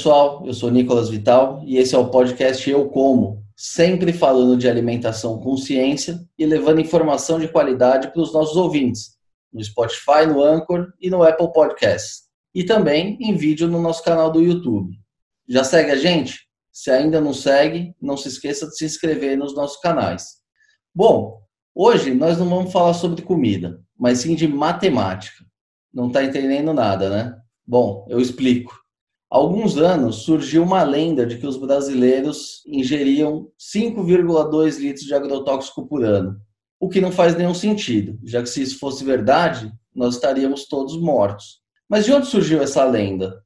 pessoal, eu sou Nicolas Vital e esse é o podcast Eu Como, sempre falando de alimentação com ciência e levando informação de qualidade para os nossos ouvintes, no Spotify, no Anchor e no Apple Podcasts, e também em vídeo no nosso canal do YouTube. Já segue a gente? Se ainda não segue, não se esqueça de se inscrever nos nossos canais. Bom, hoje nós não vamos falar sobre comida, mas sim de matemática. Não está entendendo nada, né? Bom, eu explico. Há alguns anos surgiu uma lenda de que os brasileiros ingeriam 5,2 litros de agrotóxico por ano, o que não faz nenhum sentido, já que se isso fosse verdade, nós estaríamos todos mortos. Mas de onde surgiu essa lenda?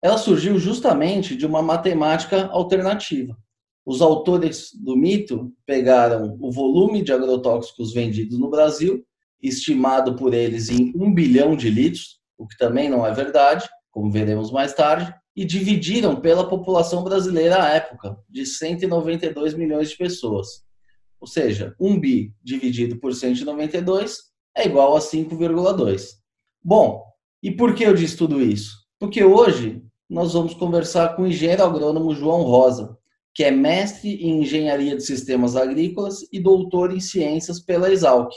Ela surgiu justamente de uma matemática alternativa. Os autores do mito pegaram o volume de agrotóxicos vendidos no Brasil, estimado por eles em um bilhão de litros, o que também não é verdade, como veremos mais tarde, e dividiram pela população brasileira à época, de 192 milhões de pessoas. Ou seja, 1 bi dividido por 192 é igual a 5,2. Bom, e por que eu disse tudo isso? Porque hoje nós vamos conversar com o engenheiro agrônomo João Rosa, que é mestre em engenharia de sistemas agrícolas e doutor em ciências pela Exalc.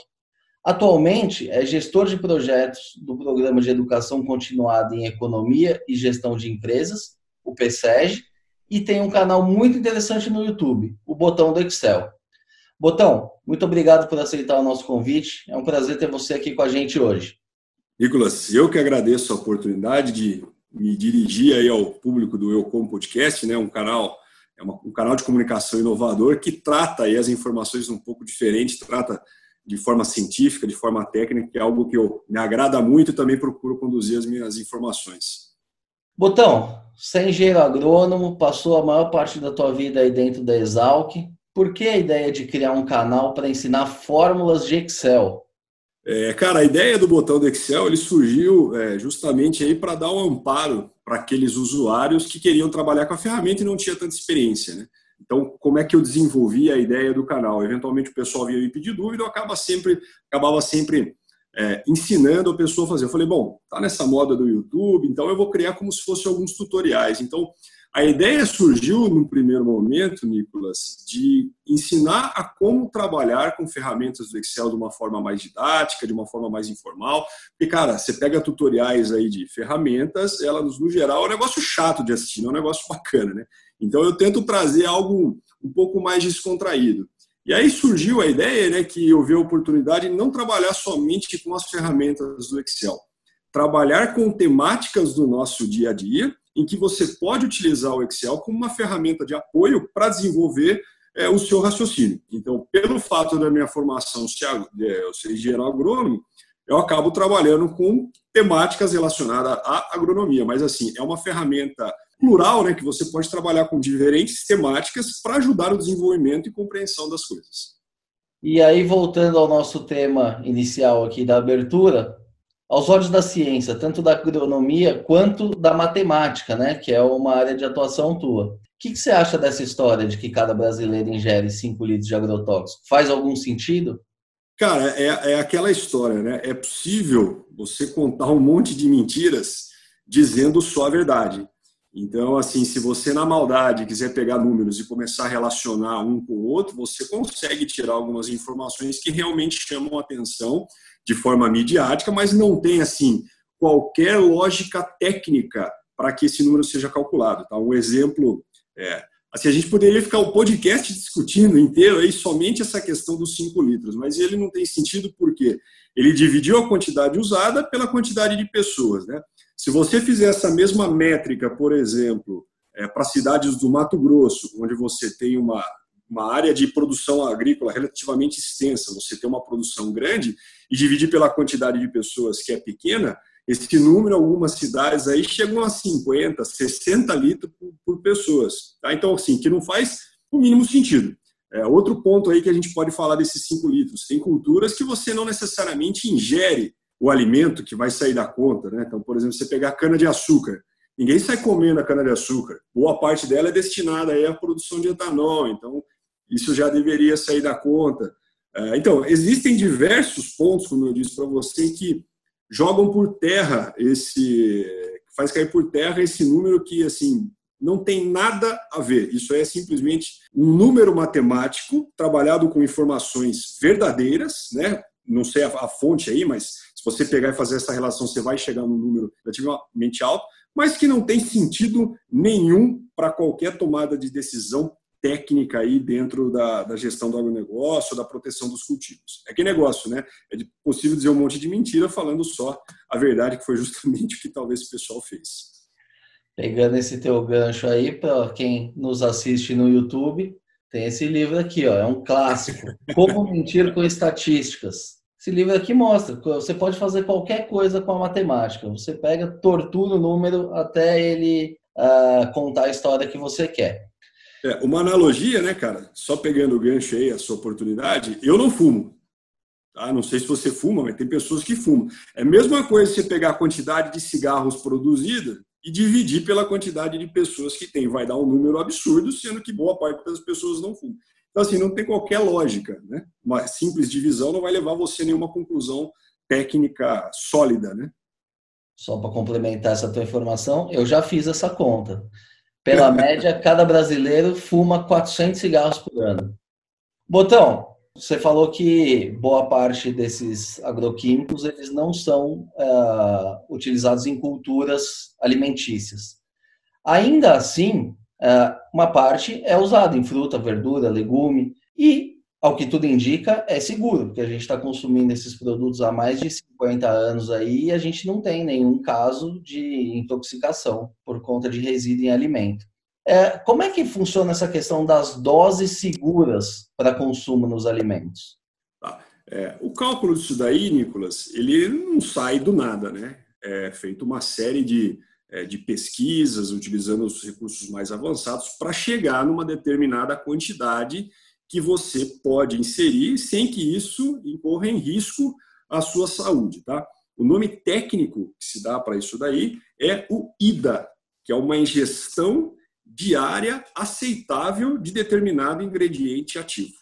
Atualmente, é gestor de projetos do Programa de Educação Continuada em Economia e Gestão de Empresas, o PSEG, e tem um canal muito interessante no YouTube, o Botão do Excel. Botão, muito obrigado por aceitar o nosso convite. É um prazer ter você aqui com a gente hoje. Nicolas, eu que agradeço a oportunidade de me dirigir aí ao público do Eu Como Podcast, né, um canal é um canal de comunicação inovador que trata aí as informações um pouco diferente, trata de forma científica, de forma técnica, que é algo que eu, me agrada muito e também procuro conduzir as minhas informações. Botão, você é engenheiro agrônomo, passou a maior parte da tua vida aí dentro da Exalc. Por que a ideia de criar um canal para ensinar fórmulas de Excel? É, cara, a ideia do botão do Excel ele surgiu é, justamente aí para dar um amparo para aqueles usuários que queriam trabalhar com a ferramenta e não tinha tanta experiência, né? Então, como é que eu desenvolvi a ideia do canal? Eventualmente o pessoal vinha me pedir dúvida, eu acaba sempre, acabava sempre é, ensinando a pessoa a fazer. Eu falei, bom, tá nessa moda do YouTube, então eu vou criar como se fossem alguns tutoriais. Então, a ideia surgiu no primeiro momento, Nicolas, de ensinar a como trabalhar com ferramentas do Excel de uma forma mais didática, de uma forma mais informal. Porque, cara, você pega tutoriais aí de ferramentas, elas, no geral, é um negócio chato de assistir, não é um negócio bacana, né? Então eu tento trazer algo um pouco mais descontraído. E aí surgiu a ideia, né, que eu vi a oportunidade de não trabalhar somente com as ferramentas do Excel, trabalhar com temáticas do nosso dia a dia, em que você pode utilizar o Excel como uma ferramenta de apoio para desenvolver é, o seu raciocínio. Então, pelo fato da minha formação ser, é, ser engenheiro agrônomo, eu acabo trabalhando com temáticas relacionadas à agronomia, mas assim, é uma ferramenta plural, né, que você pode trabalhar com diferentes temáticas para ajudar o desenvolvimento e compreensão das coisas. E aí, voltando ao nosso tema inicial aqui da abertura, aos olhos da ciência, tanto da agronomia quanto da matemática, né, que é uma área de atuação tua. O que, que você acha dessa história de que cada brasileiro ingere 5 litros de agrotóxico? Faz algum sentido? Cara, é, é aquela história, né? É possível você contar um monte de mentiras dizendo só a verdade. Então, assim, se você na maldade quiser pegar números e começar a relacionar um com o outro, você consegue tirar algumas informações que realmente chamam atenção de forma midiática, mas não tem, assim, qualquer lógica técnica para que esse número seja calculado. Tá? Um exemplo, é, assim, a gente poderia ficar o podcast discutindo inteiro aí somente essa questão dos 5 litros, mas ele não tem sentido porque ele dividiu a quantidade usada pela quantidade de pessoas, né? Se você fizer essa mesma métrica, por exemplo, é, para cidades do Mato Grosso, onde você tem uma, uma área de produção agrícola relativamente extensa, você tem uma produção grande, e dividir pela quantidade de pessoas que é pequena, esse número, algumas cidades aí chegam a 50, 60 litros por, por pessoas. Tá? Então, assim, que não faz o mínimo sentido. É, outro ponto aí que a gente pode falar desses 5 litros. Tem culturas que você não necessariamente ingere o alimento que vai sair da conta. Né? Então, por exemplo, você pegar cana-de-açúcar. Ninguém sai comendo a cana-de-açúcar. Boa parte dela é destinada aí à produção de etanol. Então, isso já deveria sair da conta. É, então, existem diversos pontos, como eu disse para você, que jogam por terra esse, faz cair por terra esse número que, assim, Não tem nada a ver. Isso é simplesmente um número matemático trabalhado com informações verdadeiras, né? Não sei a, fonte aí, mas se você pegar e fazer essa relação, você vai chegar num número relativamente alto, mas que não tem sentido nenhum para qualquer tomada de decisão técnica aí dentro da, da gestão do agronegócio, da proteção dos cultivos. É que negócio, né? É possível dizer um monte de mentira falando só a verdade, que foi justamente o que talvez o pessoal fez. Pegando esse teu gancho aí, para quem nos assiste no YouTube, tem esse livro aqui, ó, é um clássico. Como mentir com estatísticas. Esse livro aqui mostra, você pode fazer qualquer coisa com a matemática. Você pega, tortura o número até ele uh, contar a história que você quer. É, uma analogia, né, cara? Só pegando o gancho aí, a sua oportunidade, eu não fumo. Tá? Não sei se você fuma, mas tem pessoas que fumam. É a mesma coisa você pegar a quantidade de cigarros produzida e dividir pela quantidade de pessoas que tem. Vai dar um número absurdo, sendo que boa parte das pessoas não fumam. Então, assim, não tem qualquer lógica. Né? Uma simples divisão não vai levar você a nenhuma conclusão técnica sólida, né? Só para complementar essa tua informação, eu já fiz essa conta. Pela média, cada brasileiro fuma 400 cigarros por ano. Botão, você falou que boa parte desses agroquímicos eles não são uh, utilizados em culturas alimentícias. Ainda assim, uh, uma parte é usada em fruta, verdura, legume e ao que tudo indica, é seguro, porque a gente está consumindo esses produtos há mais de 50 anos aí e a gente não tem nenhum caso de intoxicação por conta de resíduo em alimento. É, como é que funciona essa questão das doses seguras para consumo nos alimentos? Tá. É, o cálculo disso daí, Nicolas, ele não sai do nada, né? É feito uma série de, é, de pesquisas utilizando os recursos mais avançados para chegar numa determinada quantidade que você pode inserir sem que isso incorra em risco à sua saúde, tá? O nome técnico que se dá para isso daí é o IDA, que é uma ingestão diária aceitável de determinado ingrediente ativo,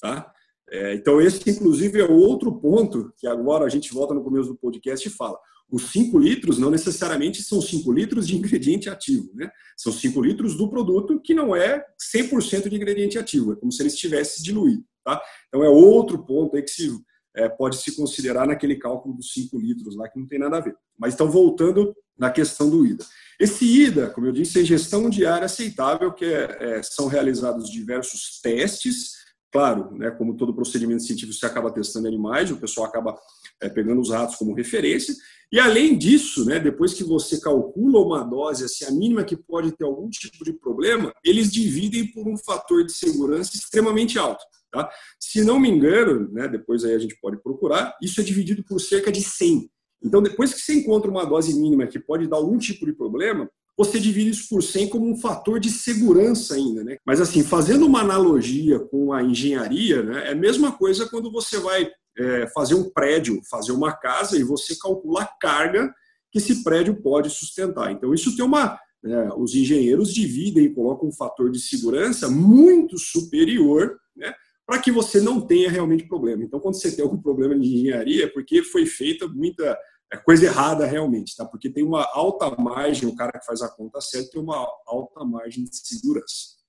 tá? É, então esse inclusive é outro ponto que agora a gente volta no começo do podcast e fala. Os 5 litros não necessariamente são 5 litros de ingrediente ativo, né? São 5 litros do produto que não é 100% de ingrediente ativo, é como se ele estivesse diluído, tá? Então é outro ponto aí que se, é, pode se considerar naquele cálculo dos 5 litros lá, que não tem nada a ver. Mas então, voltando na questão do IDA. Esse IDA, como eu disse, é gestão diária aceitável, que é, é, são realizados diversos testes, claro, né, como todo procedimento científico, você acaba testando animais, o pessoal acaba é, pegando os ratos como referência, e além disso, né, depois que você calcula uma dose, assim, a mínima que pode ter algum tipo de problema, eles dividem por um fator de segurança extremamente alto. Tá? Se não me engano, né, depois aí a gente pode procurar, isso é dividido por cerca de 100. Então, depois que você encontra uma dose mínima que pode dar algum tipo de problema, você divide isso por 100 como um fator de segurança ainda. Né? Mas, assim, fazendo uma analogia com a engenharia, né, é a mesma coisa quando você vai é, fazer um prédio, fazer uma casa e você calcula a carga que esse prédio pode sustentar. Então, isso tem uma. Né, os engenheiros dividem e colocam um fator de segurança muito superior né, para que você não tenha realmente problema. Então, quando você tem algum problema de engenharia, é porque foi feita muita é coisa errada realmente, tá? Porque tem uma alta margem, o cara que faz a conta certa tem uma alta margem de segurança.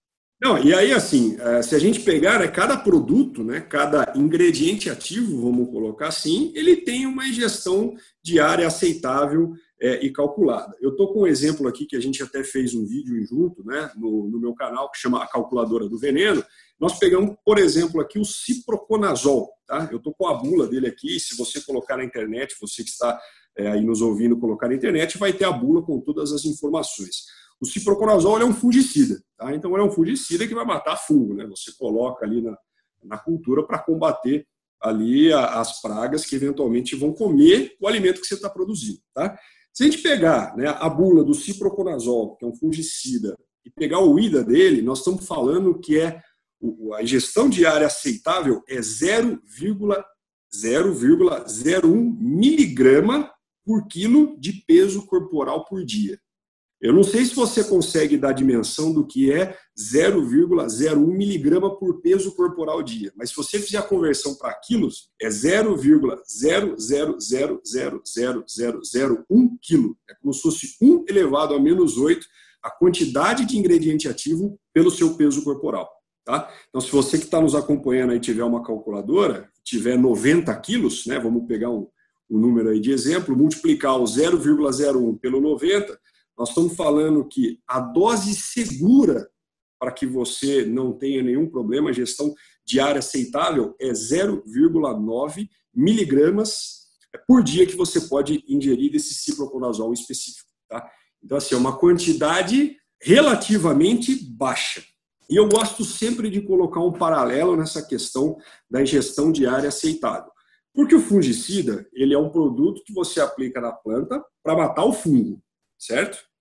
Não, e aí, assim, é, se a gente pegar né, cada produto, né, cada ingrediente ativo, vamos colocar assim, ele tem uma ingestão diária aceitável é, e calculada. Eu estou com um exemplo aqui que a gente até fez um vídeo junto né, no, no meu canal, que chama A Calculadora do Veneno. Nós pegamos, por exemplo, aqui o ciproconazol. Tá? Eu estou com a bula dele aqui, se você colocar na internet, você que está é, aí nos ouvindo colocar na internet, vai ter a bula com todas as informações. O ciproconazol é um fungicida, tá? então é um fungicida que vai matar fungo. Né? Você coloca ali na, na cultura para combater ali as pragas que eventualmente vão comer o alimento que você está produzindo. Tá? Se a gente pegar né, a bula do ciproconazol, que é um fungicida, e pegar o IDA dele, nós estamos falando que é a ingestão diária aceitável é 0,0,01 miligrama por quilo de peso corporal por dia. Eu não sei se você consegue dar a dimensão do que é 0,01 miligrama por peso corporal dia, mas se você fizer a conversão para quilos, é 0,00000001 quilo. É como se fosse 1 elevado a menos 8 a quantidade de ingrediente ativo pelo seu peso corporal. Tá? Então, se você que está nos acompanhando aí tiver uma calculadora, tiver 90 quilos, né, vamos pegar um, um número aí de exemplo, multiplicar o 0,01 pelo 90, nós estamos falando que a dose segura para que você não tenha nenhum problema, gestão diária aceitável é 0,9 miligramas por dia que você pode ingerir desse ciproconazol específico. Tá? Então, assim, é uma quantidade relativamente baixa. E eu gosto sempre de colocar um paralelo nessa questão da ingestão diária aceitável. Porque o fungicida, ele é um produto que você aplica na planta para matar o fungo, certo?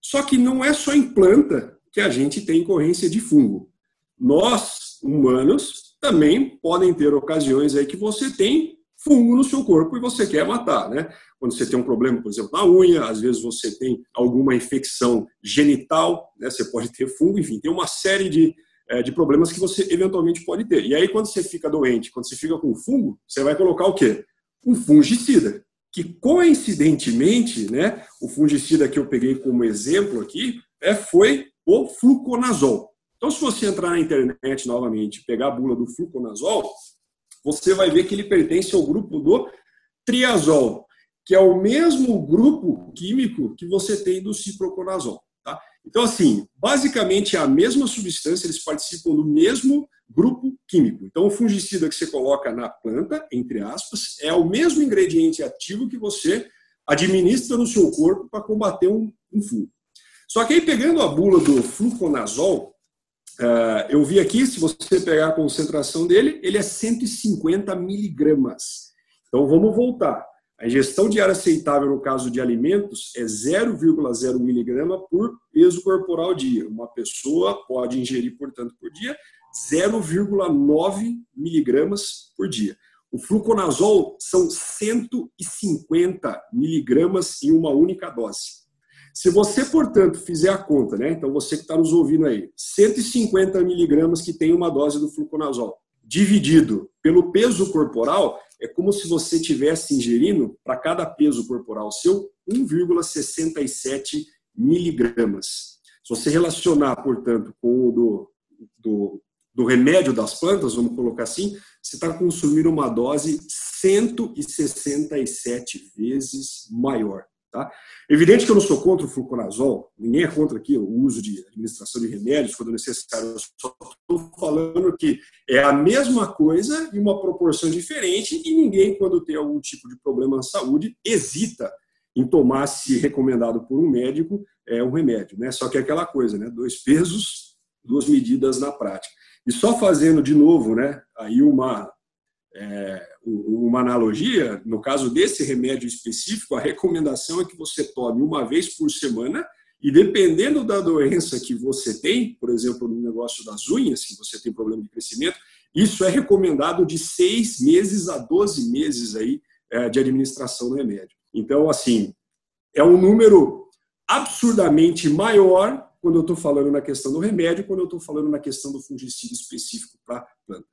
Só que não é só em planta que a gente tem ocorrência de fungo. Nós, humanos, também podem ter ocasiões aí que você tem fungo no seu corpo e você quer matar, né? Quando você tem um problema, por exemplo, na unha, às vezes você tem alguma infecção genital, né? Você pode ter fungo, enfim, tem uma série de, é, de problemas que você eventualmente pode ter. E aí, quando você fica doente, quando você fica com fungo, você vai colocar o quê? Um fungicida, que coincidentemente, né, o fungicida que eu peguei como exemplo aqui é, foi o fluconazol. Então, se você entrar na internet novamente pegar a bula do fluconazol, você vai ver que ele pertence ao grupo do triazol, que é o mesmo grupo químico que você tem do ciproconazol. Tá? Então, assim, basicamente é a mesma substância, eles participam do mesmo grupo químico. Então, o fungicida que você coloca na planta, entre aspas, é o mesmo ingrediente ativo que você administra no seu corpo para combater um, um fungo. Só que aí, pegando a bula do fluconazol, Uh, eu vi aqui, se você pegar a concentração dele, ele é 150 miligramas. Então vamos voltar. A ingestão diária aceitável no caso de alimentos é 0,0 miligrama por peso corporal dia. Uma pessoa pode ingerir, portanto, por dia 0,9 miligramas por dia. O fluconazol são 150 miligramas em uma única dose. Se você, portanto, fizer a conta, né? Então você que está nos ouvindo aí, 150 miligramas que tem uma dose do fluconazol, dividido pelo peso corporal, é como se você tivesse ingerindo, para cada peso corporal seu, 1,67 miligramas. Se você relacionar, portanto, com o do, do, do remédio das plantas, vamos colocar assim, você está consumindo uma dose 167 vezes maior. Tá? Evidente que eu não sou contra o fluconazol, ninguém é contra aqui o uso de administração de remédios quando necessário. Eu só estou falando que é a mesma coisa em uma proporção diferente e ninguém, quando tem algum tipo de problema na saúde, hesita em tomar, se recomendado por um médico, é um remédio. Né? Só que é aquela coisa, né? dois pesos, duas medidas na prática. E só fazendo de novo né, aí uma, é, uma analogia, no caso desse remédio específico, a recomendação é que você tome uma vez por semana e dependendo da doença que você tem, por exemplo, no negócio das unhas, se você tem problema de crescimento, isso é recomendado de seis meses a 12 meses aí é, de administração do remédio. Então, assim, é um número absurdamente maior quando eu estou falando na questão do remédio, quando eu estou falando na questão do fungicida específico para planta.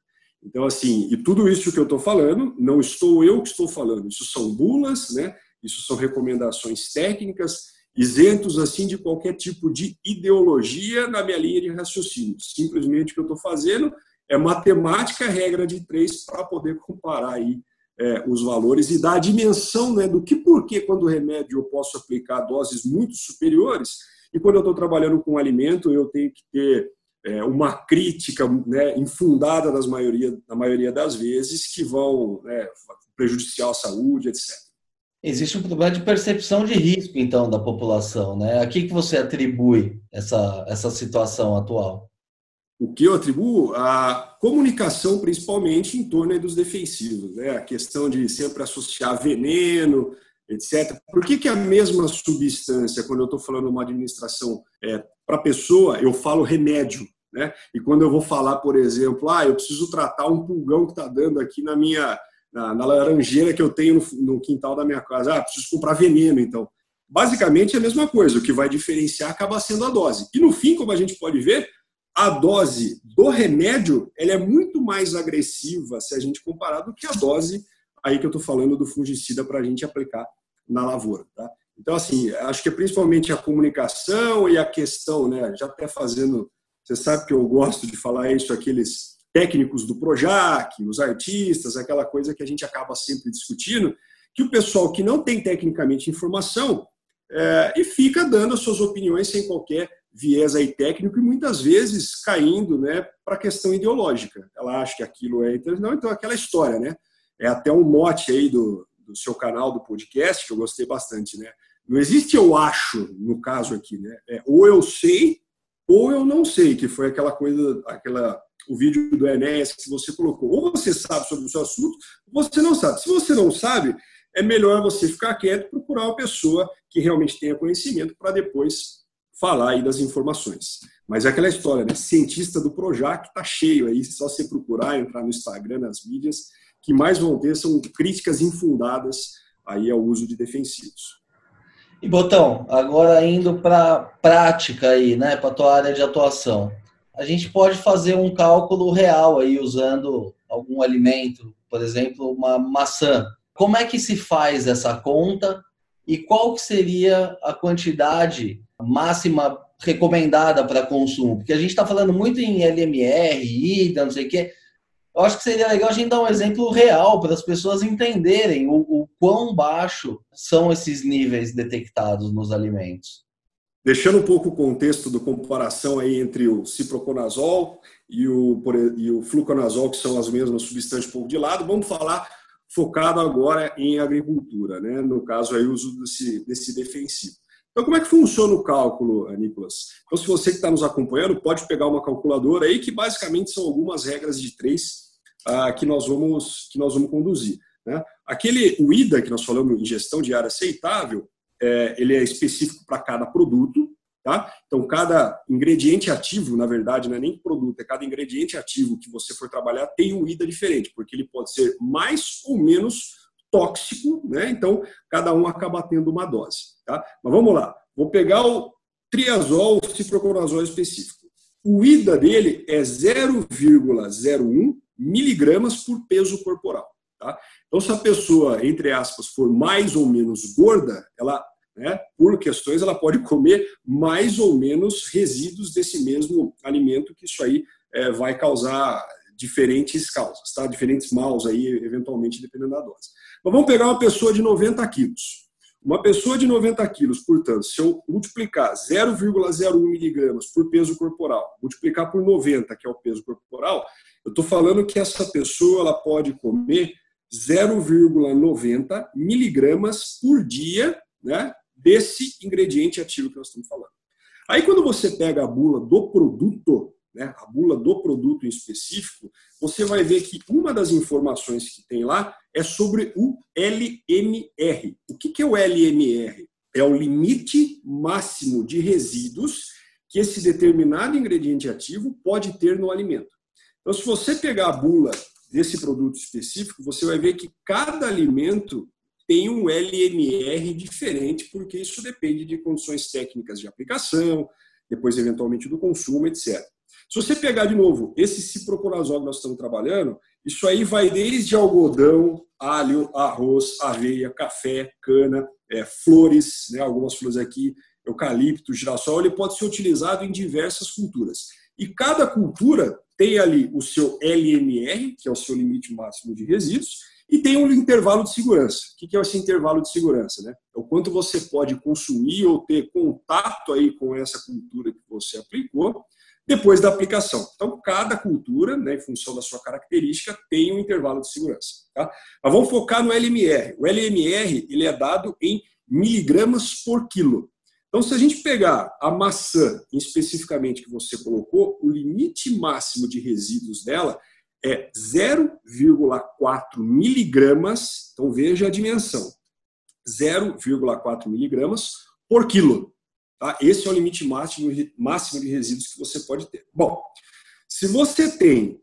Então, assim, e tudo isso que eu estou falando, não estou eu que estou falando, isso são bulas, né? isso são recomendações técnicas, isentos assim de qualquer tipo de ideologia na minha linha de raciocínio. Simplesmente o que eu estou fazendo é matemática, regra de três, para poder comparar aí é, os valores e dar a dimensão né, do que, por que, quando o remédio eu posso aplicar doses muito superiores, e quando eu estou trabalhando com alimento, eu tenho que ter é, uma crítica né, infundada das maioria, na maioria das vezes que vão né, prejudiciar a saúde, etc. Existe um problema de percepção de risco, então, da população. Né? A que, que você atribui essa, essa situação atual? O que eu atribuo? A comunicação, principalmente, em torno dos defensivos. Né? A questão de sempre associar veneno, etc. Por que, que a mesma substância, quando eu estou falando uma administração é, para pessoa, eu falo remédio? Né? E quando eu vou falar, por exemplo, ah, eu preciso tratar um pulgão que está dando aqui na minha na, na, laranjeira que eu tenho no, no quintal da minha casa, ah, preciso comprar veneno, então. Basicamente é a mesma coisa, o que vai diferenciar acaba sendo a dose. E no fim, como a gente pode ver, a dose do remédio ela é muito mais agressiva se a gente comparar do que a dose aí que eu estou falando do fungicida para a gente aplicar na lavoura. Tá? Então, assim, acho que é principalmente a comunicação e a questão, né, já até fazendo, você sabe que eu gosto de falar isso, aqueles técnicos do Projac, os artistas, aquela coisa que a gente acaba sempre discutindo, que o pessoal que não tem tecnicamente informação é, e fica dando as suas opiniões sem qualquer viés aí técnico e muitas vezes caindo né, para a questão ideológica. Ela acha que aquilo é. Não, então aquela história, né? É até um mote aí do, do seu canal do podcast, que eu gostei bastante, né? Não existe eu acho, no caso aqui, né? É, ou eu sei ou eu não sei, que foi aquela coisa, aquela o vídeo do Enéas que você colocou. Ou você sabe sobre o seu assunto, ou você não sabe. Se você não sabe, é melhor você ficar quieto e procurar uma pessoa que realmente tenha conhecimento para depois falar aí das informações. Mas é aquela história, né? Cientista do Projac está cheio aí, só você procurar, entrar no Instagram, nas mídias, que mais vão ter são críticas infundadas aí ao uso de defensivos. E Botão, agora indo para prática aí, né, para tua área de atuação. A gente pode fazer um cálculo real aí usando algum alimento, por exemplo, uma maçã. Como é que se faz essa conta e qual que seria a quantidade máxima recomendada para consumo? Porque a gente está falando muito em LMR, IDA, não sei o quê. Eu acho que seria legal a gente dar um exemplo real para as pessoas entenderem o, o quão baixo são esses níveis detectados nos alimentos. Deixando um pouco o contexto da comparação aí entre o ciproconazol e o, e o fluconazol, que são as mesmas substâncias, pouco de lado, vamos falar focado agora em agricultura, né? no caso aí o uso desse, desse defensivo. Então, como é que funciona o cálculo, Nicolas? Então, se você que está nos acompanhando, pode pegar uma calculadora aí, que basicamente são algumas regras de três ah, que, nós vamos, que nós vamos conduzir. Né? Aquele, o IDA, que nós falamos em gestão de área aceitável, é, ele é específico para cada produto, tá? Então, cada ingrediente ativo, na verdade, não é nem produto, é cada ingrediente ativo que você for trabalhar tem um IDA diferente, porque ele pode ser mais ou menos tóxico, né? Então, cada um acaba tendo uma dose, tá? Mas vamos lá. Vou pegar o triazol, o ciproconazol específico. O IDA dele é 0,01 miligramas por peso corporal, tá? Então, se a pessoa, entre aspas, for mais ou menos gorda, ela, né, por questões, ela pode comer mais ou menos resíduos desse mesmo alimento, que isso aí é, vai causar diferentes causas, tá? Diferentes maus aí, eventualmente, dependendo da dose. Mas vamos pegar uma pessoa de 90 quilos. Uma pessoa de 90 quilos, portanto, se eu multiplicar 0,01 miligramas por peso corporal, multiplicar por 90, que é o peso corporal, eu estou falando que essa pessoa ela pode comer 0,90 miligramas por dia né, desse ingrediente ativo que nós estamos falando. Aí, quando você pega a bula do produto, né, a bula do produto em específico, você vai ver que uma das informações que tem lá é sobre o LMR. O que é o LMR? É o limite máximo de resíduos que esse determinado ingrediente ativo pode ter no alimento. Então, se você pegar a bula desse produto específico, você vai ver que cada alimento tem um LMR diferente, porque isso depende de condições técnicas de aplicação, depois eventualmente do consumo, etc. Se você pegar de novo esse ciproconazol que nós estamos trabalhando, isso aí vai desde algodão, alho, arroz, aveia, café, cana, é, flores, né, algumas flores aqui, eucalipto, girassol, ele pode ser utilizado em diversas culturas. E cada cultura tem ali o seu LMR, que é o seu limite máximo de resíduos, e tem um intervalo de segurança. O que é esse intervalo de segurança? Né? É o quanto você pode consumir ou ter contato aí com essa cultura que você aplicou depois da aplicação. Então, cada cultura, né, em função da sua característica, tem um intervalo de segurança. Tá? Mas vamos focar no LMR. O LMR ele é dado em miligramas por quilo. Então, se a gente pegar a maçã, especificamente que você colocou, o limite máximo de resíduos dela é 0,4 miligramas. Então, veja a dimensão: 0,4 miligramas por quilo. Tá? Esse é o limite máximo, máximo de resíduos que você pode ter. Bom, se você tem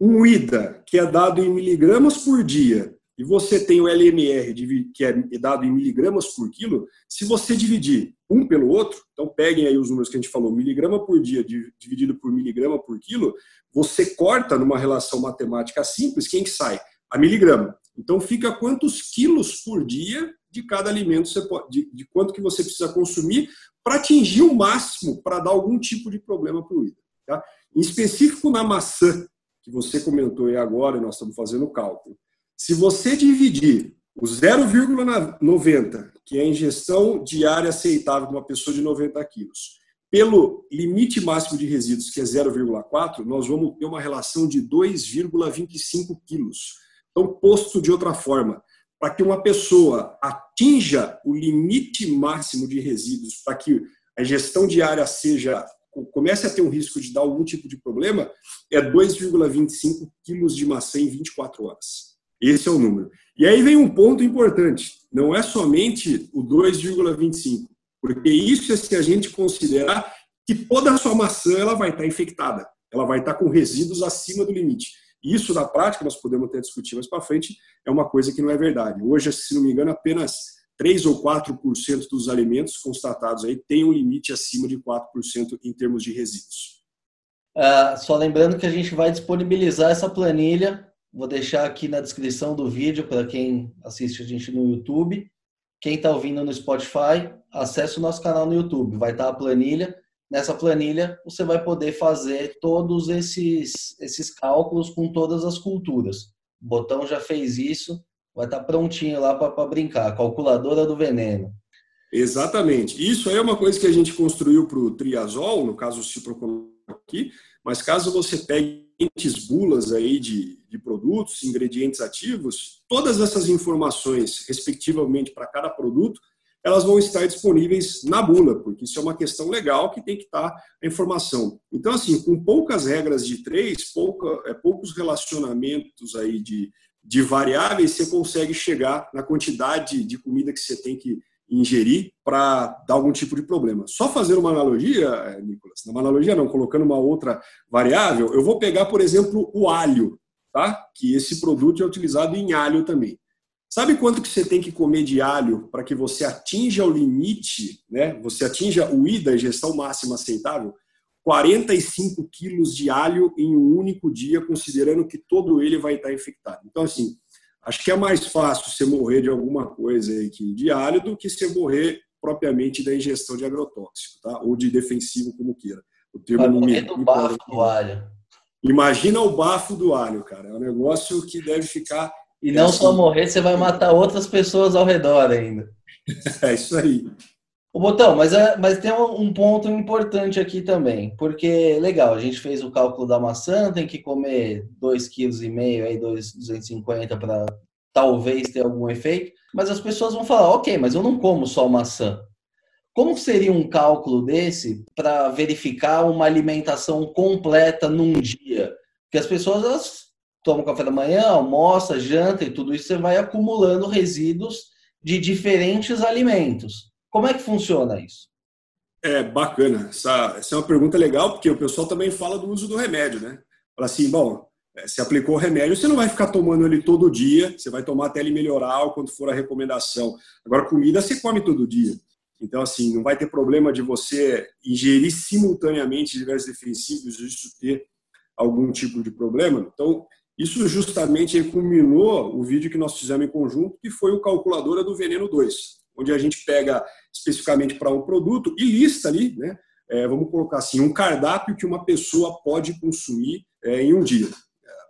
um IDA que é dado em miligramas por dia e você tem o LMR que é dado em miligramas por quilo, se você dividir um pelo outro, então peguem aí os números que a gente falou, miligrama por dia dividido por miligrama por quilo, você corta numa relação matemática simples, quem que sai? A miligrama. Então fica quantos quilos por dia de cada alimento você pode, de, de quanto que você precisa consumir para atingir o máximo para dar algum tipo de problema para o hígado. Tá? Em específico na maçã, que você comentou aí agora, e nós estamos fazendo o cálculo. Se você dividir o 0,90, que é a ingestão diária aceitável de uma pessoa de 90 quilos, pelo limite máximo de resíduos, que é 0,4, nós vamos ter uma relação de 2,25 quilos. Então, posto de outra forma, para que uma pessoa atinja o limite máximo de resíduos, para que a gestão diária seja comece a ter um risco de dar algum tipo de problema, é 2,25 quilos de maçã em 24 horas. Esse é o número. E aí vem um ponto importante: não é somente o 2,25, porque isso é se a gente considerar que toda a sua maçã ela vai estar infectada, ela vai estar com resíduos acima do limite. Isso, na prática, nós podemos até discutir mais para frente, é uma coisa que não é verdade. Hoje, se não me engano, apenas 3 ou 4% dos alimentos constatados aí têm um limite acima de 4% em termos de resíduos. Uh, só lembrando que a gente vai disponibilizar essa planilha, vou deixar aqui na descrição do vídeo para quem assiste a gente no YouTube. Quem está ouvindo no Spotify, acesse o nosso canal no YouTube, vai estar tá a planilha. Nessa planilha você vai poder fazer todos esses, esses cálculos com todas as culturas. O botão já fez isso, vai estar tá prontinho lá para brincar. Calculadora do veneno. Exatamente. Isso aí é uma coisa que a gente construiu para o triazol, no caso o ciprocol aqui, mas caso você pegue bulas aí de, de produtos, ingredientes ativos, todas essas informações, respectivamente, para cada produto, elas vão estar disponíveis na bula, porque isso é uma questão legal que tem que estar a informação. Então, assim, com poucas regras de três, pouca, é, poucos relacionamentos aí de, de variáveis, você consegue chegar na quantidade de comida que você tem que ingerir para dar algum tipo de problema. Só fazer uma analogia, eh, Nicolas, uma analogia não, colocando uma outra variável, eu vou pegar, por exemplo, o alho, tá? Que esse produto é utilizado em alho também. Sabe quanto que você tem que comer de alho para que você atinja o limite, né? Você atinja o IDA, a ingestão máxima aceitável? 45 quilos de alho em um único dia, considerando que todo ele vai estar infectado. Então, assim, acho que é mais fácil você morrer de alguma coisa aqui de alho do que você morrer propriamente da ingestão de agrotóxico, tá? Ou de defensivo, como queira. O termo vai morrer do bafo do alho. Imagina o bafo do alho, cara. É um negócio que deve ficar. E não assim. só morrer, você vai matar outras pessoas ao redor ainda. É isso aí. O Botão, mas, é, mas tem um ponto importante aqui também, porque, legal, a gente fez o cálculo da maçã, tem que comer 2,5 kg, aí 250 para talvez ter algum efeito, mas as pessoas vão falar, ok, mas eu não como só maçã. Como seria um cálculo desse para verificar uma alimentação completa num dia? Porque as pessoas elas tomam café da manhã, almoça, janta e tudo isso você vai acumulando resíduos de diferentes alimentos. Como é que funciona isso? É bacana. Essa, essa é uma pergunta legal, porque o pessoal também fala do uso do remédio, né? Fala assim, bom, é, se aplicou o remédio, você não vai ficar tomando ele todo dia, você vai tomar até ele melhorar ou quando for a recomendação. Agora, comida você come todo dia. Então, assim, não vai ter problema de você ingerir simultaneamente diversos defensivos isso ter algum tipo de problema. Então, isso justamente culminou o vídeo que nós fizemos em conjunto, que foi o Calculadora do Veneno 2 onde a gente pega especificamente para um produto e lista ali, né? É, vamos colocar assim, um cardápio que uma pessoa pode consumir é, em um dia.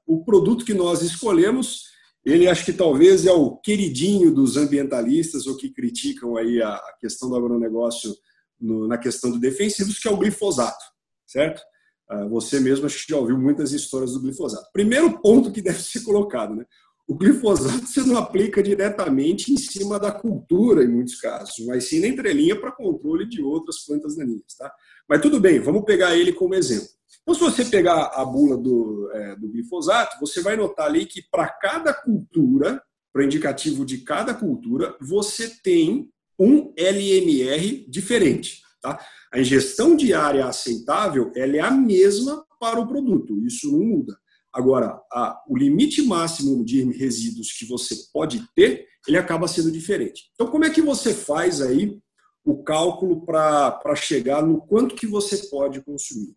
O produto que nós escolhemos, ele acho que talvez é o queridinho dos ambientalistas ou que criticam aí a, questão do agronegócio no, na questão do defensivos, que é o glifosato, certo? Ah, você mesmo acho que já ouviu muitas histórias do glifosato. Primeiro ponto que deve ser colocado, né? O glifosato você não aplica diretamente em cima da cultura, em muitos casos, mas sim na entrelinha para controle de outras plantas daninhas. Tá? Mas tudo bem, vamos pegar ele como exemplo. Então, se você pegar a bula do, é, do glifosato, você vai notar ali que para cada cultura, para indicativo de cada cultura, você tem um LMR diferente. Tá? A ingestão diária aceitável ela é a mesma para o produto, isso não muda. Agora, a, o limite máximo de resíduos que você pode ter, ele acaba sendo diferente. Então, como é que você faz aí o cálculo para chegar no quanto que você pode consumir?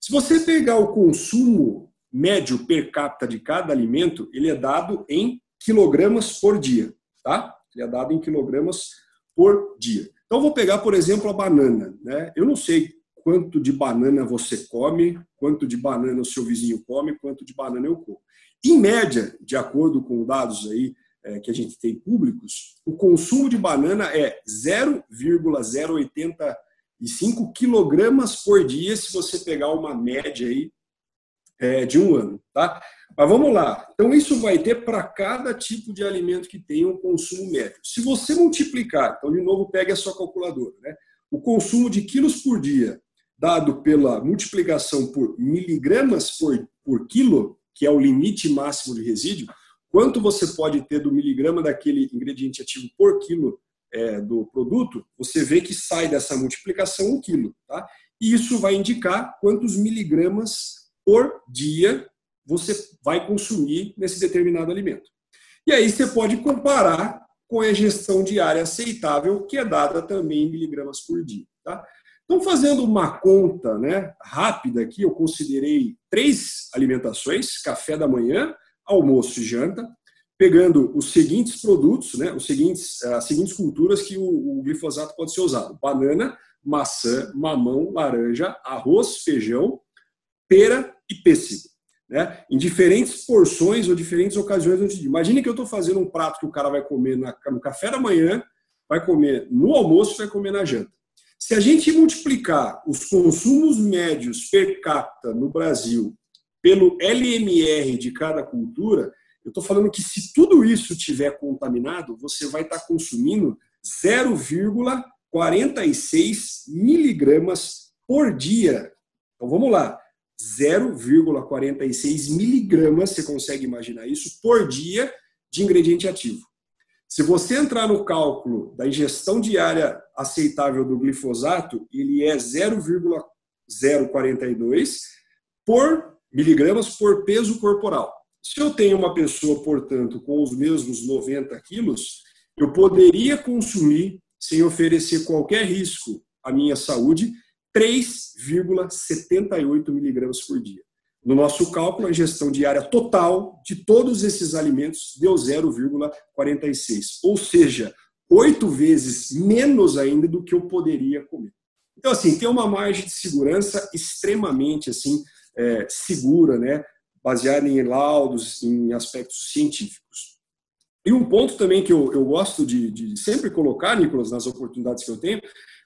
Se você pegar o consumo médio per capita de cada alimento, ele é dado em quilogramas por dia, tá? Ele é dado em quilogramas por dia. Então, vou pegar, por exemplo, a banana. Né? Eu não sei quanto de banana você come, quanto de banana o seu vizinho come, quanto de banana eu como. Em média, de acordo com dados aí é, que a gente tem públicos, o consumo de banana é 0,085 quilogramas por dia, se você pegar uma média aí é, de um ano, tá? Mas vamos lá. Então, isso vai ter para cada tipo de alimento que tem um consumo médio. Se você multiplicar, então, de novo, pegue a sua calculadora, né? O consumo de quilos por dia, dado pela multiplicação por miligramas por, por quilo, que é o limite máximo de resíduo, quanto você pode ter do miligrama daquele ingrediente ativo por quilo é, do produto, você vê que sai dessa multiplicação um quilo, tá? E isso vai indicar quantos miligramas por dia você vai consumir nesse determinado alimento. E aí você pode comparar com a ingestão diária aceitável, que é dada também em miligramas por dia. Tá? Então, fazendo uma conta né, rápida aqui, eu considerei três alimentações: café da manhã, almoço e janta, pegando os seguintes produtos, né, os seguintes, as seguintes culturas que o, o glifosato pode ser usado: banana, maçã, mamão, laranja, arroz, feijão, pera e pêssego. Né? Em diferentes porções ou diferentes ocasiões. Imagine que eu estou fazendo um prato que o cara vai comer no café da manhã, vai comer no almoço, vai comer na janta. Se a gente multiplicar os consumos médios per capita no Brasil pelo LMR de cada cultura, eu estou falando que se tudo isso tiver contaminado, você vai estar tá consumindo 0,46 miligramas por dia. Então vamos lá. 0,46 miligramas, você consegue imaginar isso, por dia de ingrediente ativo. Se você entrar no cálculo da ingestão diária aceitável do glifosato, ele é 0,042 por miligramas por peso corporal. Se eu tenho uma pessoa, portanto, com os mesmos 90 quilos, eu poderia consumir, sem oferecer qualquer risco à minha saúde, 3,78 miligramas por dia. No nosso cálculo, a ingestão diária total de todos esses alimentos deu 0,46, ou seja, oito vezes menos ainda do que eu poderia comer. Então, assim, tem uma margem de segurança extremamente assim é, segura, né, baseada em laudos, em aspectos científicos. E um ponto também que eu, eu gosto de, de sempre colocar, Nicolas, nas oportunidades que eu tenho,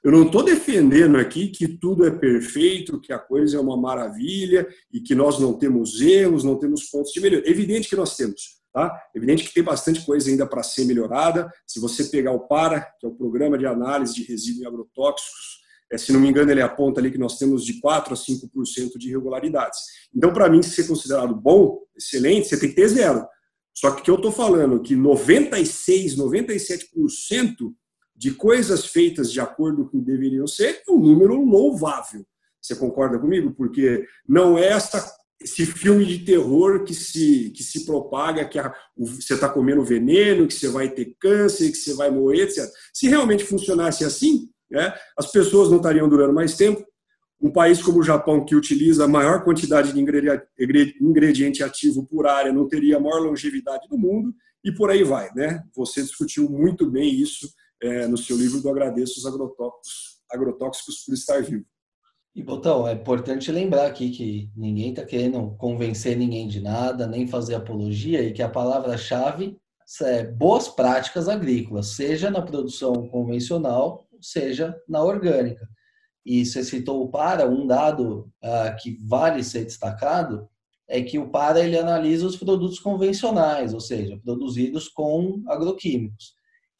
eu não estou defendendo aqui que tudo é perfeito, que a coisa é uma maravilha e que nós não temos erros, não temos pontos de melhoria. Evidente que nós temos, tá? Evidente que tem bastante coisa ainda para ser melhorada. Se você pegar o PARA, que é o Programa de Análise de Resíduos Agrotóxicos, é, se não me engano, ele aponta ali que nós temos de 4 a 5% de irregularidades. Então, para mim, ser considerado bom, excelente, você tem que ter zero. Só que o que eu estou falando que 96, 97% de coisas feitas de acordo com deveriam ser, é um número louvável. Você concorda comigo? Porque não é essa, esse filme de terror que se, que se propaga que a, você está comendo veneno, que você vai ter câncer, que você vai morrer, etc. Se realmente funcionasse assim, né, as pessoas não estariam durando mais tempo. Um país como o Japão, que utiliza a maior quantidade de ingrediente ativo por área, não teria a maior longevidade do mundo, e por aí vai. Né? Você discutiu muito bem isso é, no seu livro do Agradeço os Agrotóxicos, agrotóxicos por Estar Vivo. E, Botão, é importante lembrar aqui que ninguém está querendo convencer ninguém de nada, nem fazer apologia, e que a palavra-chave é boas práticas agrícolas, seja na produção convencional, seja na orgânica. E você citou o PARA, um dado ah, que vale ser destacado é que o PARA ele analisa os produtos convencionais, ou seja, produzidos com agroquímicos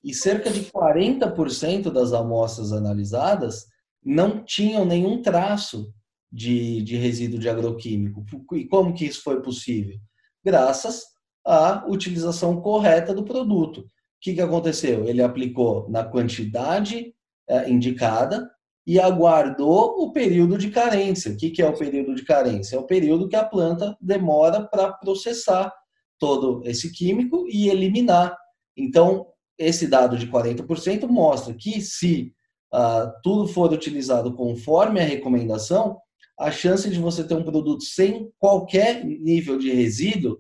e cerca de 40% das amostras analisadas não tinham nenhum traço de, de resíduo de agroquímico. E como que isso foi possível? Graças à utilização correta do produto. O que, que aconteceu? Ele aplicou na quantidade é, indicada e aguardou o período de carência. O que, que é o período de carência? É o período que a planta demora para processar todo esse químico e eliminar. Então, esse dado de 40% mostra que se uh, tudo for utilizado conforme a recomendação, a chance de você ter um produto sem qualquer nível de resíduo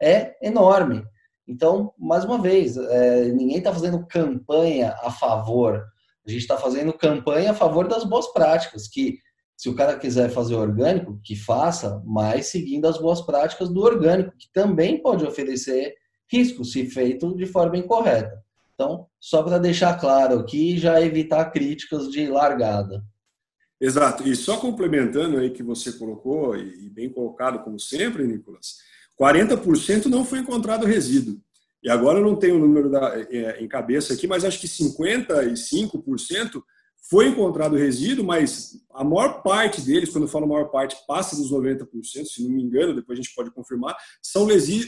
é enorme. Então, mais uma vez, é, ninguém está fazendo campanha a favor. A gente está fazendo campanha a favor das boas práticas, que se o cara quiser fazer orgânico, que faça, mas seguindo as boas práticas do orgânico, que também pode oferecer riscos se feito de forma incorreta. Então, só para deixar claro aqui, já evitar críticas de largada. Exato. E só complementando aí que você colocou, e bem colocado como sempre, Nicolas, 40% não foi encontrado resíduo. E agora eu não tenho o número da, é, em cabeça aqui, mas acho que 55% foi encontrado resíduo, mas a maior parte deles, quando eu falo maior parte, passa dos 90%, se não me engano, depois a gente pode confirmar, são,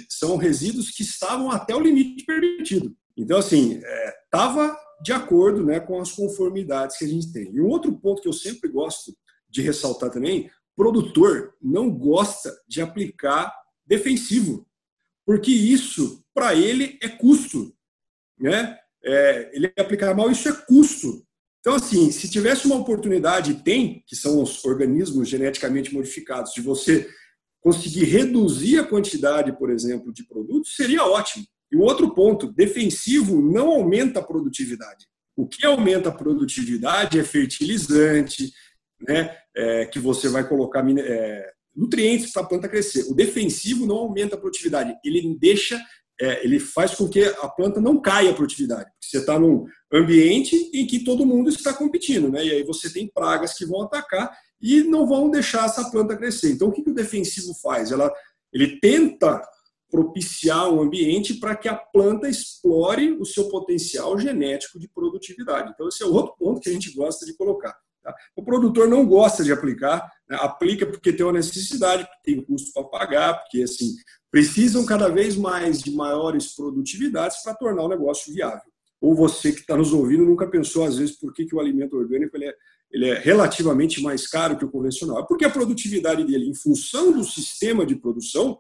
são resíduos que estavam até o limite permitido. Então, assim, estava é, de acordo né, com as conformidades que a gente tem. E um outro ponto que eu sempre gosto de ressaltar também, produtor não gosta de aplicar defensivo, porque isso, para ele, é custo. Né? É, ele aplicar mal, isso é custo. Então, assim, se tivesse uma oportunidade, tem, que são os organismos geneticamente modificados, de você conseguir reduzir a quantidade, por exemplo, de produtos, seria ótimo. E o outro ponto, defensivo não aumenta a produtividade. O que aumenta a produtividade é fertilizante, né, é, que você vai colocar é, nutrientes para a planta crescer. O defensivo não aumenta a produtividade, ele deixa é, ele faz com que a planta não caia a produtividade. Você está num ambiente em que todo mundo está competindo, né? E aí você tem pragas que vão atacar e não vão deixar essa planta crescer. Então, o que, que o defensivo faz? Ela, ele tenta propiciar um ambiente para que a planta explore o seu potencial genético de produtividade. Então, esse é outro ponto que a gente gosta de colocar. Tá? O produtor não gosta de aplicar, né? aplica porque tem uma necessidade, porque tem custo para pagar, porque assim precisam cada vez mais de maiores produtividades para tornar o negócio viável. Ou você que está nos ouvindo nunca pensou, às vezes, por que, que o alimento orgânico ele é, ele é relativamente mais caro que o convencional? Porque a produtividade dele, em função do sistema de produção,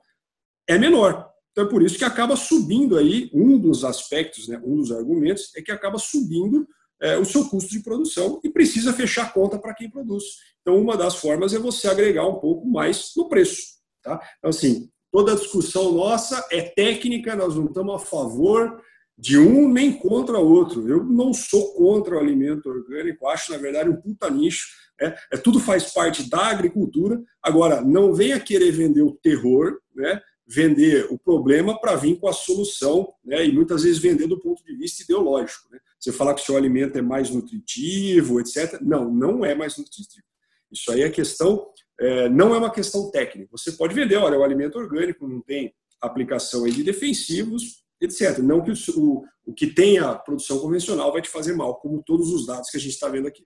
é menor. Então, é por isso que acaba subindo aí, um dos aspectos, né, um dos argumentos, é que acaba subindo é, o seu custo de produção e precisa fechar conta para quem produz. Então, uma das formas é você agregar um pouco mais no preço. Tá? Então, assim, toda a discussão nossa é técnica, nós não estamos a favor de um nem contra outro. Eu não sou contra o alimento orgânico, acho, na verdade, um puta nicho. É, é tudo faz parte da agricultura. Agora, não venha querer vender o terror, né? Vender o problema para vir com a solução, né? e muitas vezes vender do ponto de vista ideológico. Né? Você falar que o seu alimento é mais nutritivo, etc. Não, não é mais nutritivo. Isso aí é questão é, não é uma questão técnica. Você pode vender, olha, o alimento orgânico não tem aplicação de defensivos, etc. Não que o, o que tem a produção convencional vai te fazer mal, como todos os dados que a gente está vendo aqui.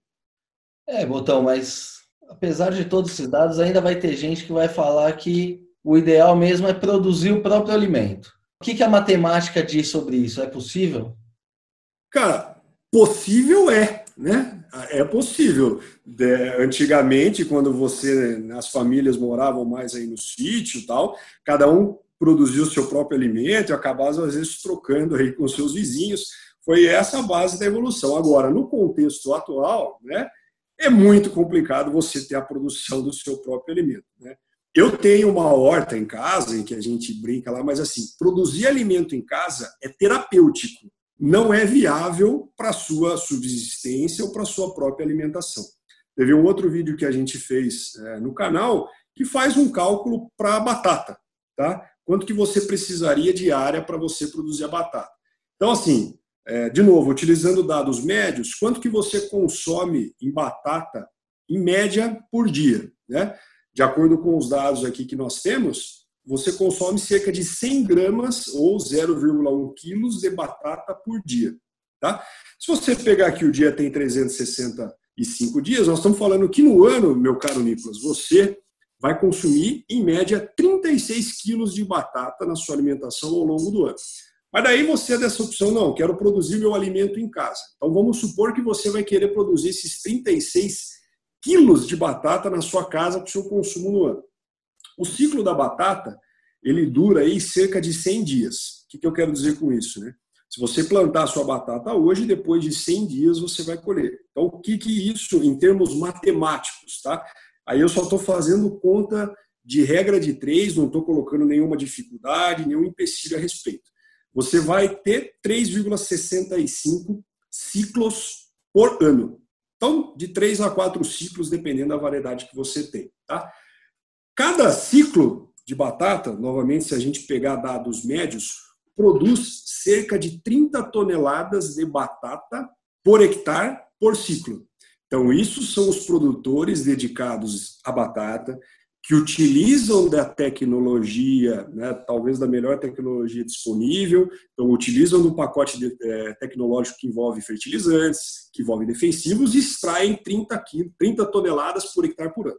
É, Botão, mas apesar de todos esses dados, ainda vai ter gente que vai falar que o ideal mesmo é produzir o próprio alimento. O que, que a matemática diz sobre isso? É possível? Cara, possível é, né? É possível. antigamente, quando você, as famílias moravam mais aí no sítio e tal, cada um produzia o seu próprio alimento e acabava, às vezes, trocando aí com seus vizinhos. Foi essa a base da evolução. Agora, no contexto atual, né, é muito complicado você ter a produção do seu próprio alimento. Né? Eu tenho uma horta em casa, em que a gente brinca lá, mas assim, produzir alimento em casa é terapêutico não é viável para sua subsistência ou para sua própria alimentação. Teve um outro vídeo que a gente fez é, no canal que faz um cálculo para a batata, tá? Quanto que você precisaria de área para você produzir a batata? Então, assim, é, de novo, utilizando dados médios, quanto que você consome em batata, em média, por dia, né? De acordo com os dados aqui que nós temos, você consome cerca de 100 gramas ou 0,1 quilos de batata por dia. Tá? Se você pegar aqui o dia tem 365 dias, nós estamos falando que no ano, meu caro Nicolas, você vai consumir, em média, 36 quilos de batata na sua alimentação ao longo do ano. Mas daí você é dessa opção, não, quero produzir meu alimento em casa. Então vamos supor que você vai querer produzir esses 36 quilos de batata na sua casa para o seu consumo no ano. O ciclo da batata ele dura aí cerca de 100 dias. O que, que eu quero dizer com isso? Né? Se você plantar a sua batata hoje, depois de 100 dias você vai colher. Então, o que, que isso, em termos matemáticos, tá? Aí eu só estou fazendo conta de regra de três, não estou colocando nenhuma dificuldade, nenhum empecilho a respeito. você vai ter 3,65 ciclos por ano. Então, de 3 a 4 ciclos, dependendo da variedade que você tem. Tá? Cada ciclo de batata, novamente, se a gente pegar dados médios, produz cerca de 30 toneladas de batata por hectare por ciclo. Então, isso são os produtores dedicados à batata, que utilizam da tecnologia, né, talvez da melhor tecnologia disponível, então utilizam do pacote de, é, tecnológico que envolve fertilizantes, que envolve defensivos, e extraem 30, quilos, 30 toneladas por hectare por ano.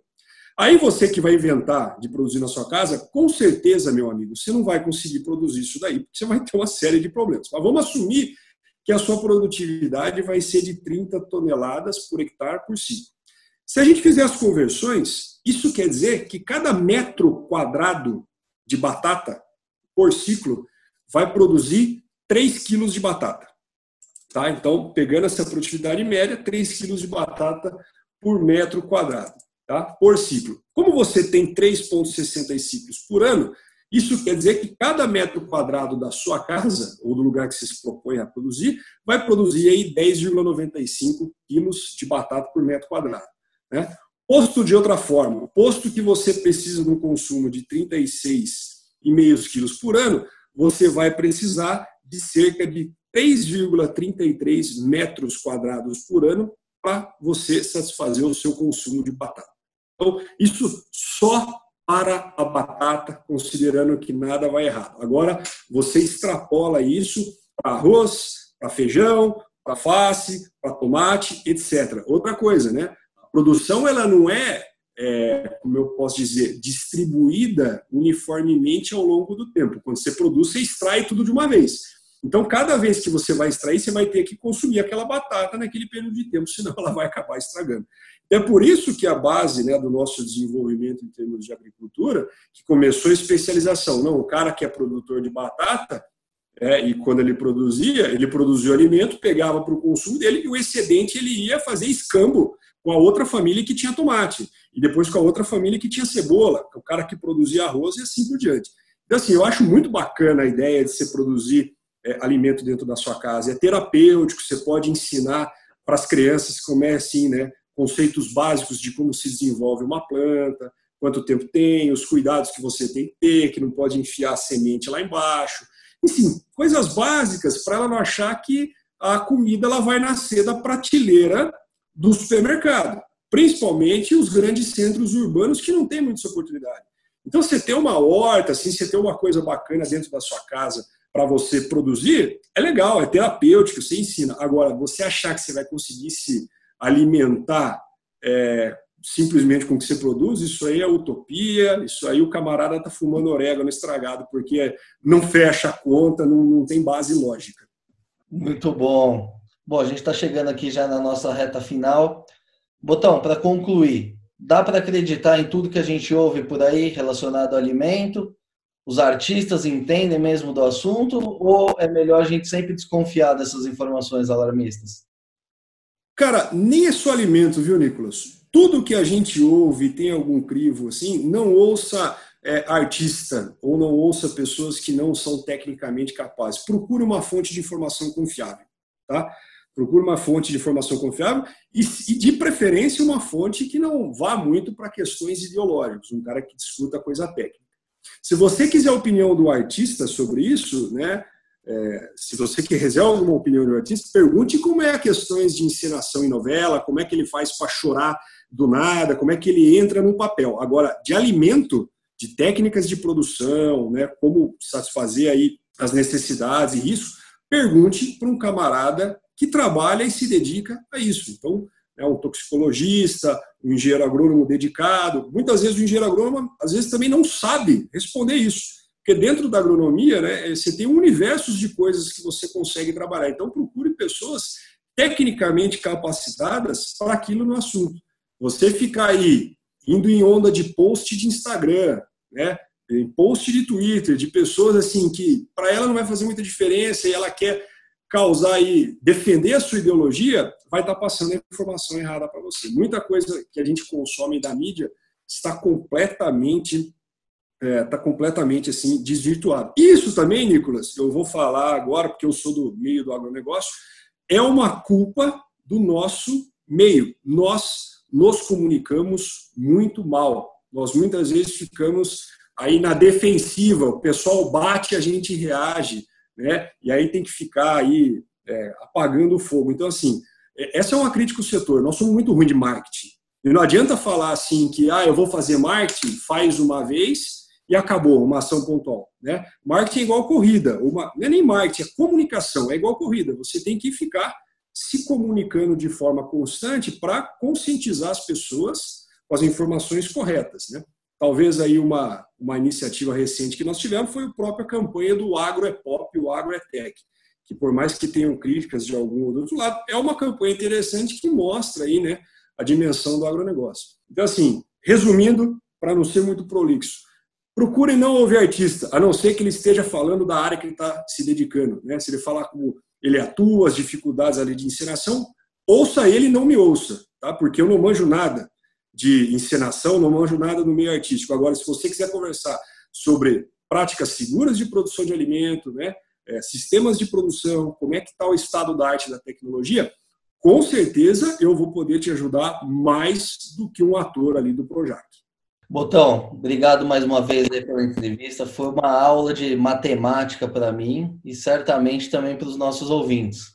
Aí você que vai inventar de produzir na sua casa, com certeza, meu amigo, você não vai conseguir produzir isso daí, porque você vai ter uma série de problemas. Mas vamos assumir que a sua produtividade vai ser de 30 toneladas por hectare por ciclo. Se a gente fizer as conversões, isso quer dizer que cada metro quadrado de batata por ciclo vai produzir 3 quilos de batata. Tá? Então, pegando essa produtividade média, 3 quilos de batata por metro quadrado, tá? por ciclo. Como você tem 3,60 ciclos por ano, isso quer dizer que cada metro quadrado da sua casa, ou do lugar que você se propõe a produzir, vai produzir aí 10,95 quilos de batata por metro quadrado. Né? Posto de outra forma, posto que você precisa de um consumo de 36,5 quilos por ano, você vai precisar de cerca de 3,33 metros quadrados por ano para você satisfazer o seu consumo de batata. Então, isso só para a batata, considerando que nada vai errado. Agora, você extrapola isso para arroz, para feijão, para face, para tomate, etc. Outra coisa, né? Produção ela não é, é, como eu posso dizer, distribuída uniformemente ao longo do tempo. Quando você produz, você extrai tudo de uma vez. Então, cada vez que você vai extrair, você vai ter que consumir aquela batata naquele período de tempo, senão ela vai acabar estragando. É por isso que a base né, do nosso desenvolvimento em termos de agricultura, que começou a especialização. Não, o cara que é produtor de batata, é, e quando ele produzia, ele produzia o alimento, pegava para o consumo dele e o excedente ele ia fazer escambo com a outra família que tinha tomate, e depois com a outra família que tinha cebola, o cara que produzia arroz e assim por diante. Então, assim, eu acho muito bacana a ideia de você produzir é, alimento dentro da sua casa. É terapêutico, você pode ensinar para as crianças como é assim, né? Conceitos básicos de como se desenvolve uma planta, quanto tempo tem, os cuidados que você tem que ter, que não pode enfiar a semente lá embaixo. Enfim, coisas básicas para ela não achar que a comida ela vai nascer da prateleira do supermercado, principalmente os grandes centros urbanos que não têm muita oportunidade. Então, você ter uma horta, assim, você ter uma coisa bacana dentro da sua casa para você produzir, é legal, é terapêutico, você ensina. Agora, você achar que você vai conseguir se alimentar é, simplesmente com o que você produz, isso aí é utopia, isso aí o camarada está fumando orégano estragado, porque não fecha a conta, não, não tem base lógica. Muito bom. Bom, a gente está chegando aqui já na nossa reta final. Botão, para concluir, dá para acreditar em tudo que a gente ouve por aí relacionado ao alimento? Os artistas entendem mesmo do assunto ou é melhor a gente sempre desconfiar dessas informações alarmistas? Cara, nem é só alimento, viu, Nicolas? Tudo que a gente ouve tem algum crivo assim, não ouça é, artista ou não ouça pessoas que não são tecnicamente capazes. Procure uma fonte de informação confiável, tá? Procure uma fonte de informação confiável e, de preferência, uma fonte que não vá muito para questões ideológicas, um cara que discuta coisa técnica. Se você quiser a opinião do artista sobre isso, né, é, se você quiser alguma opinião do artista, pergunte como é a questões de encenação em novela, como é que ele faz para chorar do nada, como é que ele entra no papel. Agora, de alimento, de técnicas de produção, né, como satisfazer aí as necessidades e isso, pergunte para um camarada que trabalha e se dedica a isso. Então, é um toxicologista, um engenheiro agrônomo dedicado. Muitas vezes o engenheiro agrônomo, às vezes, também não sabe responder isso. Porque dentro da agronomia, né, você tem um universo de coisas que você consegue trabalhar. Então, procure pessoas tecnicamente capacitadas para aquilo no assunto. Você ficar aí indo em onda de post de Instagram, né, em post de Twitter, de pessoas assim que para ela não vai fazer muita diferença e ela quer causar e defender a sua ideologia, vai estar passando a informação errada para você. Muita coisa que a gente consome da mídia está completamente está é, tá completamente assim desvirtuado. Isso também, Nicolas, eu vou falar agora, porque eu sou do meio do agronegócio, é uma culpa do nosso meio. Nós nos comunicamos muito mal. Nós muitas vezes ficamos aí na defensiva, o pessoal bate, a gente reage, né? E aí tem que ficar aí é, apagando o fogo. Então, assim, é, essa é uma crítica ao setor. Nós somos muito ruins de marketing. E não adianta falar assim que, ah, eu vou fazer marketing, faz uma vez e acabou, uma ação pontual. Né? Marketing é igual corrida. Uma, não é nem marketing, é comunicação, é igual corrida. Você tem que ficar se comunicando de forma constante para conscientizar as pessoas com as informações corretas. Né? Talvez aí uma, uma iniciativa recente que nós tivemos foi a própria campanha do Agro é Pop, o Agro é Tech, que por mais que tenham críticas de algum ou do outro lado, é uma campanha interessante que mostra aí, né, a dimensão do agronegócio. Então, assim, resumindo, para não ser muito prolixo, procurem não ouvir artista, a não ser que ele esteja falando da área que ele está se dedicando. Né? Se ele falar como ele atua, as dificuldades ali de encenação, ouça ele e não me ouça, tá? porque eu não manjo nada de encenação, não manjo nada no meio artístico. Agora, se você quiser conversar sobre práticas seguras de produção de alimento, né? É, sistemas de produção, como é que está o estado da arte da tecnologia, com certeza eu vou poder te ajudar mais do que um ator ali do projeto. Botão, obrigado mais uma vez pela entrevista. Foi uma aula de matemática para mim e certamente também para os nossos ouvintes.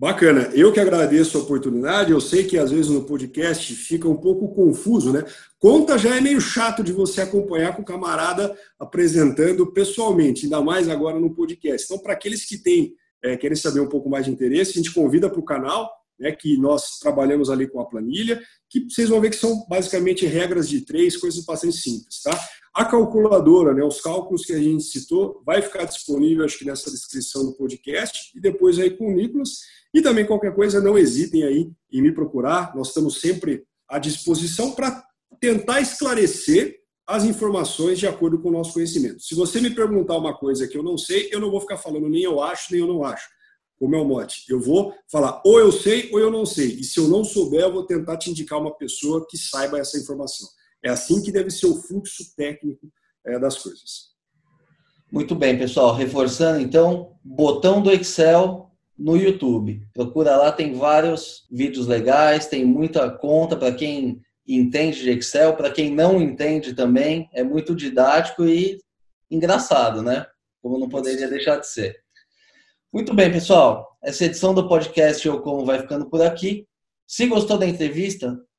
Bacana. Eu que agradeço a oportunidade. Eu sei que às vezes no podcast fica um pouco confuso, né? Conta já é meio chato de você acompanhar com o camarada apresentando pessoalmente, ainda mais agora no podcast. Então, para aqueles que têm, é, querem saber um pouco mais de interesse, a gente convida para o canal né, que nós trabalhamos ali com a planilha, que vocês vão ver que são basicamente regras de três, coisas bastante simples. Tá? A calculadora, né, os cálculos que a gente citou, vai ficar disponível, acho que nessa descrição do podcast, e depois aí com o Nicolas. E também qualquer coisa, não hesitem aí em me procurar, nós estamos sempre à disposição para tentar esclarecer as informações de acordo com o nosso conhecimento. Se você me perguntar uma coisa que eu não sei, eu não vou ficar falando nem eu acho, nem eu não acho o meu mote. Eu vou falar ou eu sei ou eu não sei. E se eu não souber, eu vou tentar te indicar uma pessoa que saiba essa informação. É assim que deve ser o fluxo técnico é, das coisas. Muito bem, pessoal. Reforçando, então, botão do Excel no YouTube. Procura lá, tem vários vídeos legais, tem muita conta para quem entende de Excel, para quem não entende também. É muito didático e engraçado, né? Como não poderia deixar de ser. Muito bem, pessoal. Essa edição do podcast Eu Como vai ficando por aqui. Se gostou da entrevista,